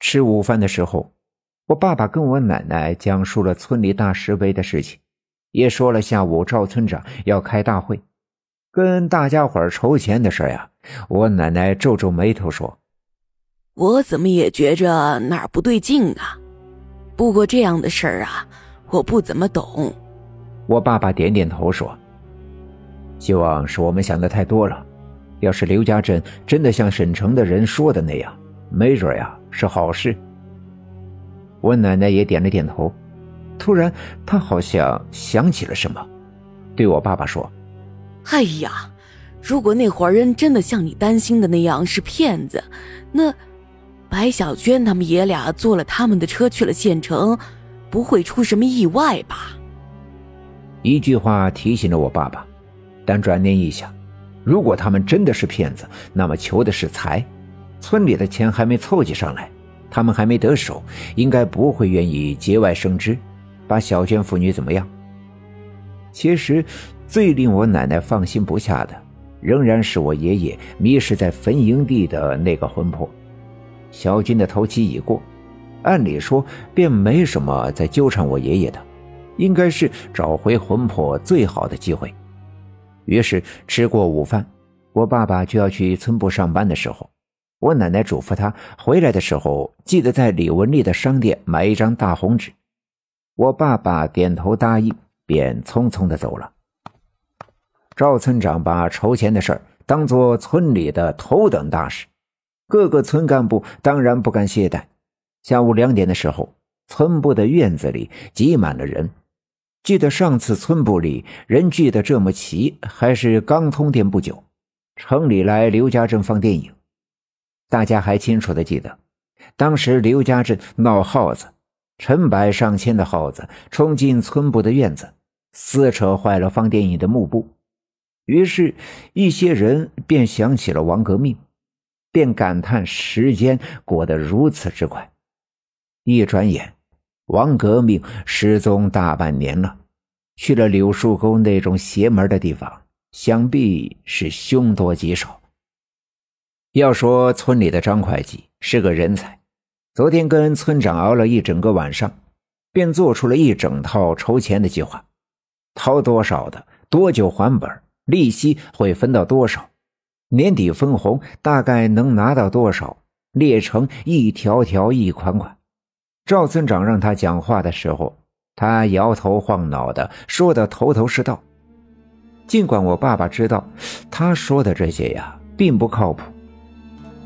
吃午饭的时候，我爸爸跟我奶奶讲述了村里大石碑的事情，也说了下午赵村长要开大会，跟大家伙筹钱的事呀。我奶奶皱皱眉头说：“我怎么也觉着哪儿不对劲啊？不过这样的事儿啊，我不怎么懂。”我爸爸点点头说：“希望是我们想的太多了。要是刘家镇真的像省城的人说的那样，没准呀是好事。”我奶奶也点了点头。突然，她好像想起了什么，对我爸爸说：“哎呀！”如果那伙人真的像你担心的那样是骗子，那白小娟他们爷俩坐了他们的车去了县城，不会出什么意外吧？一句话提醒了我爸爸，但转念一想，如果他们真的是骗子，那么求的是财，村里的钱还没凑集上来，他们还没得手，应该不会愿意节外生枝，把小娟父女怎么样？其实，最令我奶奶放心不下的。仍然是我爷爷迷失在坟营地的那个魂魄。小军的头七已过，按理说便没什么再纠缠我爷爷的，应该是找回魂魄最好的机会。于是吃过午饭，我爸爸就要去村部上班的时候，我奶奶嘱咐他回来的时候记得在李文丽的商店买一张大红纸。我爸爸点头答应，便匆匆的走了。赵村长把筹钱的事儿当做村里的头等大事，各个村干部当然不敢懈怠。下午两点的时候，村部的院子里挤满了人。记得上次村部里人聚得这么齐，还是刚通电不久，城里来刘家镇放电影。大家还清楚的记得，当时刘家镇闹耗子，成百上千的耗子冲进村部的院子，撕扯坏了放电影的幕布。于是，一些人便想起了王革命，便感叹时间过得如此之快。一转眼，王革命失踪大半年了，去了柳树沟那种邪门的地方，想必是凶多吉少。要说村里的张会计是个人才，昨天跟村长熬了一整个晚上，便做出了一整套筹钱的计划，掏多少的，多久还本。利息会分到多少？年底分红大概能拿到多少？列成一条条、一款款。赵村长让他讲话的时候，他摇头晃脑的说的头头是道。尽管我爸爸知道他说的这些呀并不靠谱，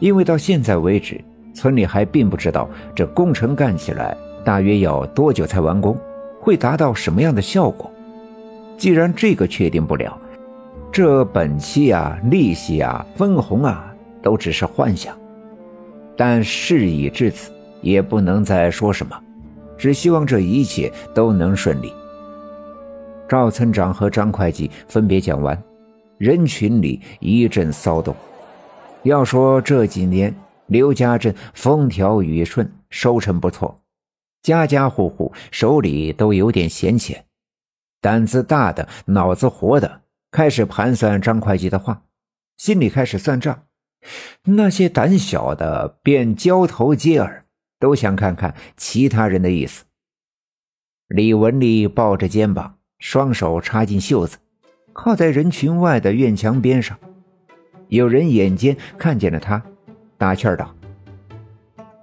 因为到现在为止，村里还并不知道这工程干起来大约要多久才完工，会达到什么样的效果。既然这个确定不了，这本期啊，利息啊，分红啊，都只是幻想。但事已至此，也不能再说什么，只希望这一切都能顺利。赵村长和张会计分别讲完，人群里一阵骚动。要说这几年刘家镇风调雨顺，收成不错，家家户户手里都有点闲钱，胆子大的，脑子活的。开始盘算张会计的话，心里开始算账。那些胆小的便交头接耳，都想看看其他人的意思。李文丽抱着肩膀，双手插进袖子，靠在人群外的院墙边上。有人眼尖看见了他，打趣道：“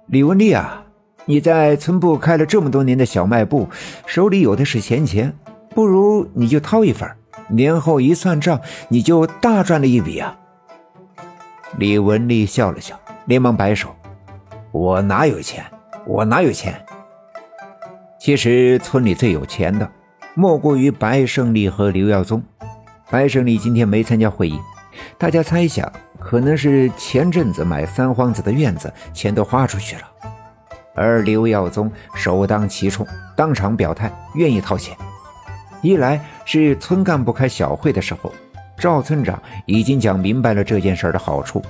李文丽啊，你在村部开了这么多年的小卖部，手里有的是闲钱，不如你就掏一份。”年后一算账，你就大赚了一笔啊！李文丽笑了笑，连忙摆手：“我哪有钱？我哪有钱？”其实村里最有钱的，莫过于白胜利和刘耀宗。白胜利今天没参加会议，大家猜想可能是前阵子买三皇子的院子钱都花出去了，而刘耀宗首当其冲，当场表态愿意掏钱。一来是村干部开小会的时候，赵村长已经讲明白了这件事的好处。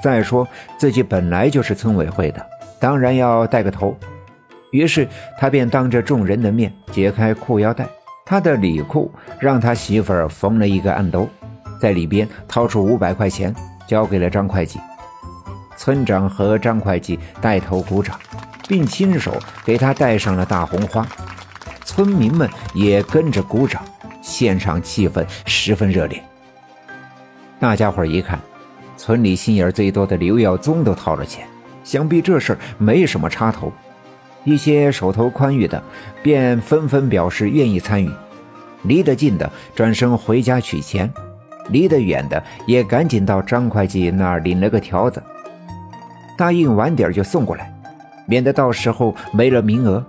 再说自己本来就是村委会的，当然要带个头。于是他便当着众人的面解开裤腰带，他的里裤让他媳妇缝了一个暗兜，在里边掏出五百块钱交给了张会计。村长和张会计带头鼓掌，并亲手给他戴上了大红花。村民们也跟着鼓掌，现场气氛十分热烈。大家伙一看，村里心眼最多的刘耀宗都掏了钱，想必这事儿没什么插头。一些手头宽裕的，便纷纷表示愿意参与。离得近的转身回家取钱，离得远的也赶紧到张会计那儿领了个条子，答应晚点就送过来，免得到时候没了名额。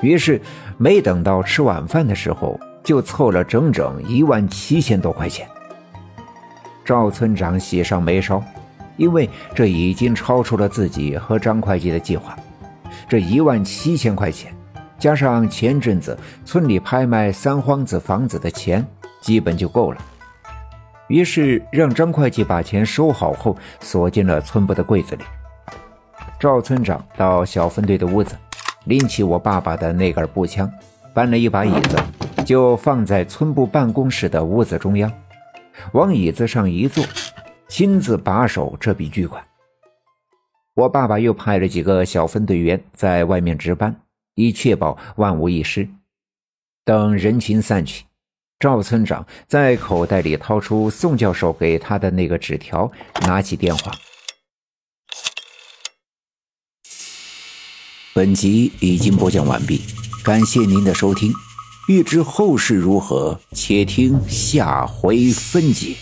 于是，没等到吃晚饭的时候，就凑了整整一万七千多块钱。赵村长喜上眉梢，因为这已经超出了自己和张会计的计划。这一万七千块钱，加上前阵子村里拍卖三荒子房子的钱，基本就够了。于是让张会计把钱收好后，锁进了村部的柜子里。赵村长到小分队的屋子，拎起我爸爸的那根步枪，搬了一把椅子，就放在村部办公室的屋子中央，往椅子上一坐，亲自把守这笔巨款。我爸爸又派了几个小分队员在外面值班，以确保万无一失。等人群散去，赵村长在口袋里掏出宋教授给他的那个纸条，拿起电话。本集已经播讲完毕，感谢您的收听。欲知后事如何，且听下回分解。